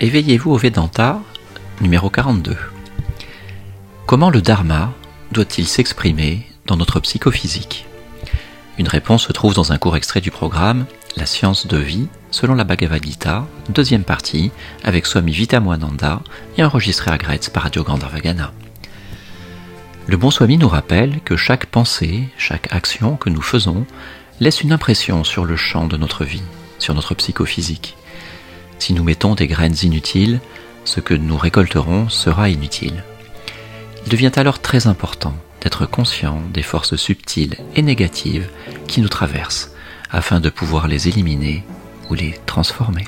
Éveillez-vous au Vedanta numéro 42. Comment le Dharma doit-il s'exprimer dans notre psychophysique? Une réponse se trouve dans un court extrait du programme La science de vie selon la Bhagavad Gita, deuxième partie, avec Swami Vitamoananda et enregistré à Gretz par Radio Gandharvagana. Le bon Swami nous rappelle que chaque pensée, chaque action que nous faisons laisse une impression sur le champ de notre vie, sur notre psychophysique. Si nous mettons des graines inutiles, ce que nous récolterons sera inutile. Il devient alors très important d'être conscient des forces subtiles et négatives qui nous traversent afin de pouvoir les éliminer ou les transformer.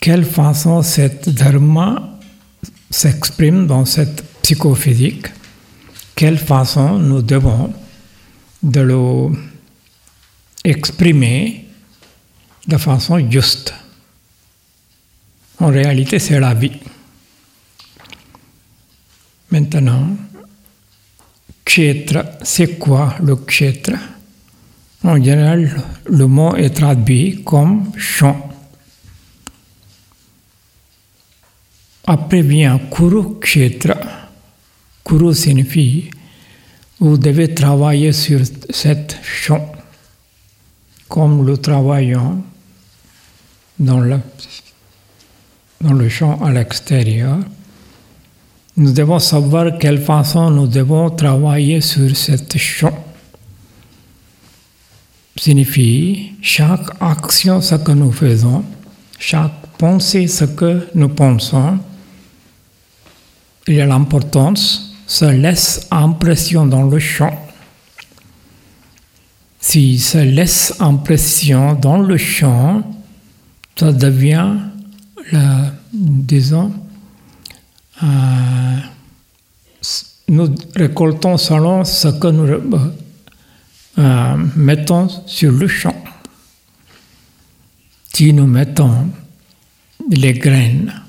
Quelle façon cette dharma s'exprime dans cette psychophysique? Quelle façon nous devons de le exprimer de façon juste. En réalité, c'est la vie. Maintenant, kshetra, c'est quoi le kshetra? En général, le mot est traduit comme champ. Après vient kuru kshetra. Kuru signifie vous devez travailler sur cette champ, comme le travaillons dans le, dans le champ à l'extérieur. Nous devons savoir quelle façon nous devons travailler sur cette champ. Signifie chaque action, ce que nous faisons, chaque pensée, ce que nous pensons, il y a l'importance se laisse impression dans le champ. Si se laisse impression dans le champ, ça devient, disons, euh, nous récoltons selon ce que nous euh, mettons sur le champ. Si nous mettons les graines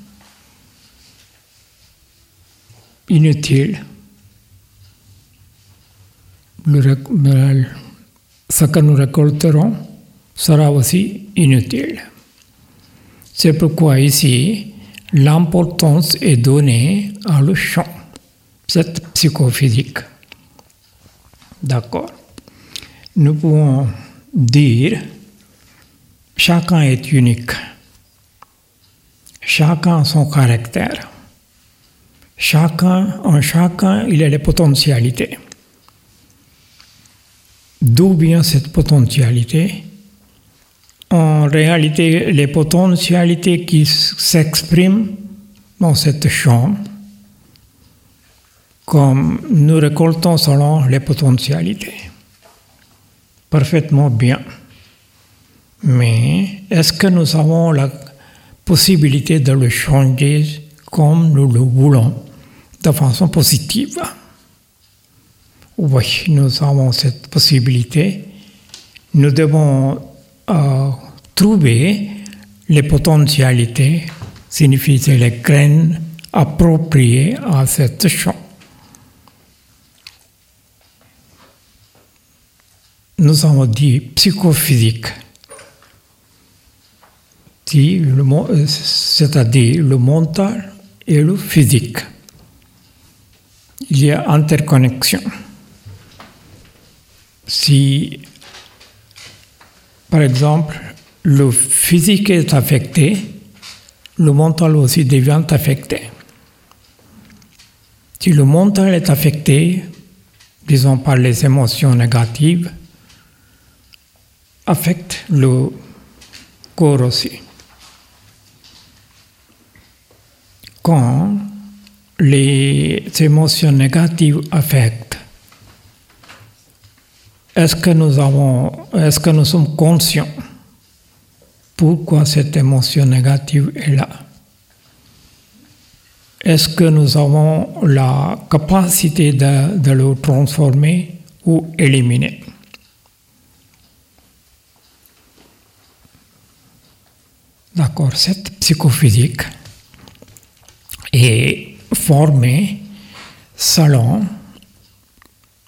inutile. ce que nous récolterons sera aussi inutile. C'est pourquoi ici, l'importance est donnée à le champ, cette psychophysique. D'accord Nous pouvons dire chacun est unique, chacun son caractère. Chacun, en chacun, il a les potentialités. D'où vient cette potentialité? En réalité, les potentialités qui s'expriment dans cette chambre, comme nous récoltons selon les potentialités. Parfaitement bien. Mais est-ce que nous avons la possibilité de le changer comme nous le voulons de façon positive. Oui, nous avons cette possibilité. Nous devons euh, trouver les potentialités, signifie les graines appropriées à cette champ. Nous avons dit psychophysique, euh, c'est-à-dire le mental et le physique il y a interconnexion. Si, par exemple, le physique est affecté, le mental aussi devient affecté. Si le mental est affecté, disons par les émotions négatives, affecte le corps aussi. Quand les émotions négatives affectent. Est-ce que nous avons, est-ce que nous sommes conscients pourquoi cette émotion négative est là? Est-ce que nous avons la capacité de, de le transformer ou éliminer? D'accord, cette psychophysique est formé selon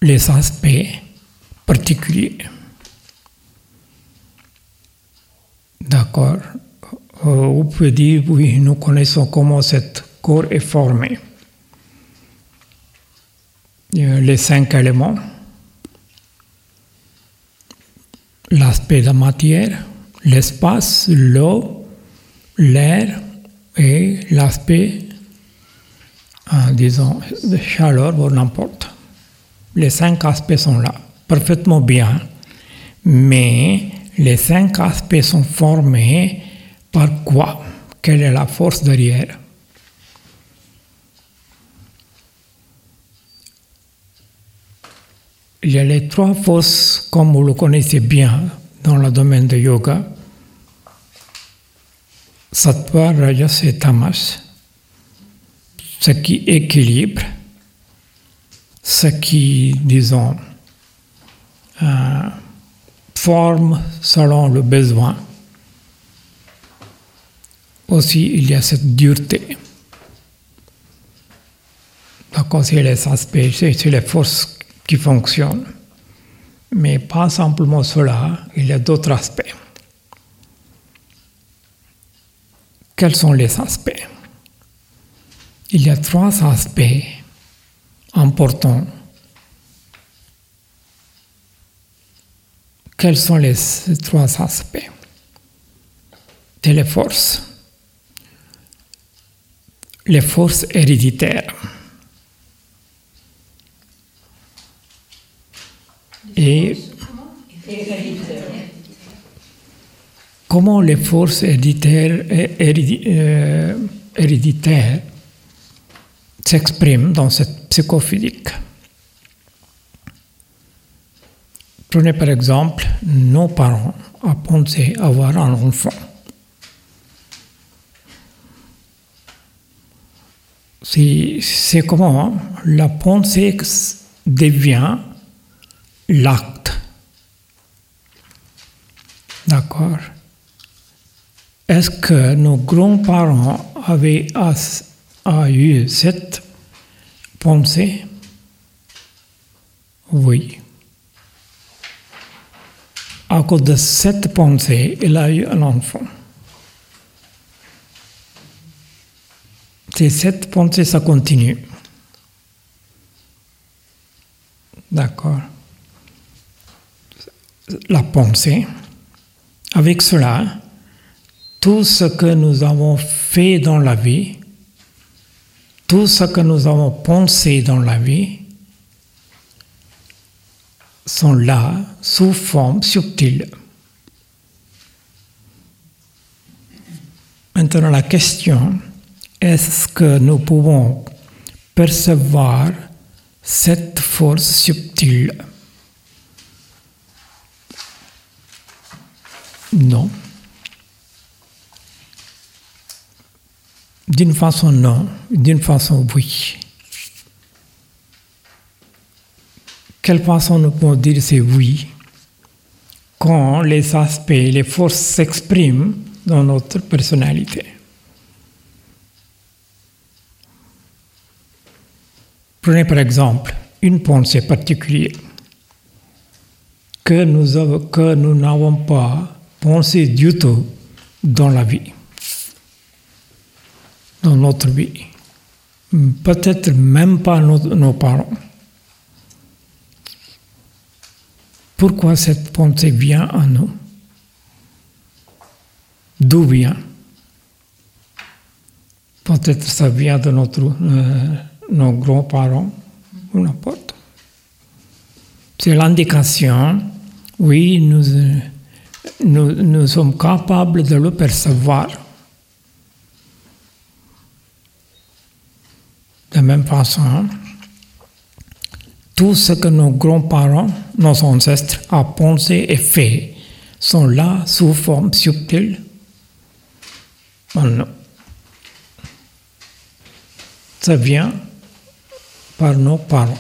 les aspects particuliers. D'accord. Euh, vous pouvez dire, oui, nous connaissons comment ce corps est formé. Les cinq éléments. L'aspect de la matière, l'espace, l'eau, l'air et l'aspect, disons, de chaleur ou n'importe. Les cinq aspects sont là, parfaitement bien, mais les cinq aspects sont formés par quoi? Quelle est la force derrière? Il y a les trois forces, comme vous le connaissez bien dans le domaine de yoga, Sattva, Rajas et Tamas, ce qui équilibre, ce qui, disons, euh, forme selon le besoin. Aussi, il y a cette dureté. D'accord, c'est les aspects, c'est les forces qui fonctionnent. Mais pas simplement cela, il y a d'autres aspects. Quels sont les aspects? Il y a trois aspects importants. Quels sont les trois aspects? C'est les forces. Les forces héréditaires. Et comment les forces héréditaires, euh, héréditaires s'expriment dans cette psychophysique Prenez par exemple nos parents à penser avoir un enfant. C'est comment la pensée devient l'acte. D'accord Est-ce que nos grands-parents avaient eu cette pensée Oui. À cause de cette pensée, il a eu un enfant. C'est cette pensée, ça continue. D'accord La pensée. Avec cela, tout ce que nous avons fait dans la vie, tout ce que nous avons pensé dans la vie, sont là sous forme subtile. Maintenant, la question, est-ce que nous pouvons percevoir cette force subtile? Non. D'une façon non, d'une façon oui. quelle façon nous pouvons dire c'est oui quand les aspects, les forces s'expriment dans notre personnalité? Prenez par exemple une pensée particulière que nous, n'avons pas pensé du tout dans la vie, dans notre vie. Peut-être même pas nos parents. Pourquoi cette pensée vient à nous? D'où vient? Peut-être ça vient de notre, euh, nos grands-parents ou n'importe. C'est l'indication, oui, nous, nous, nous sommes capables de le percevoir. De même façon, tout ce que nos grands-parents, nos ancêtres ont pensé et fait sont là sous forme subtile? Ça vient par nos parents.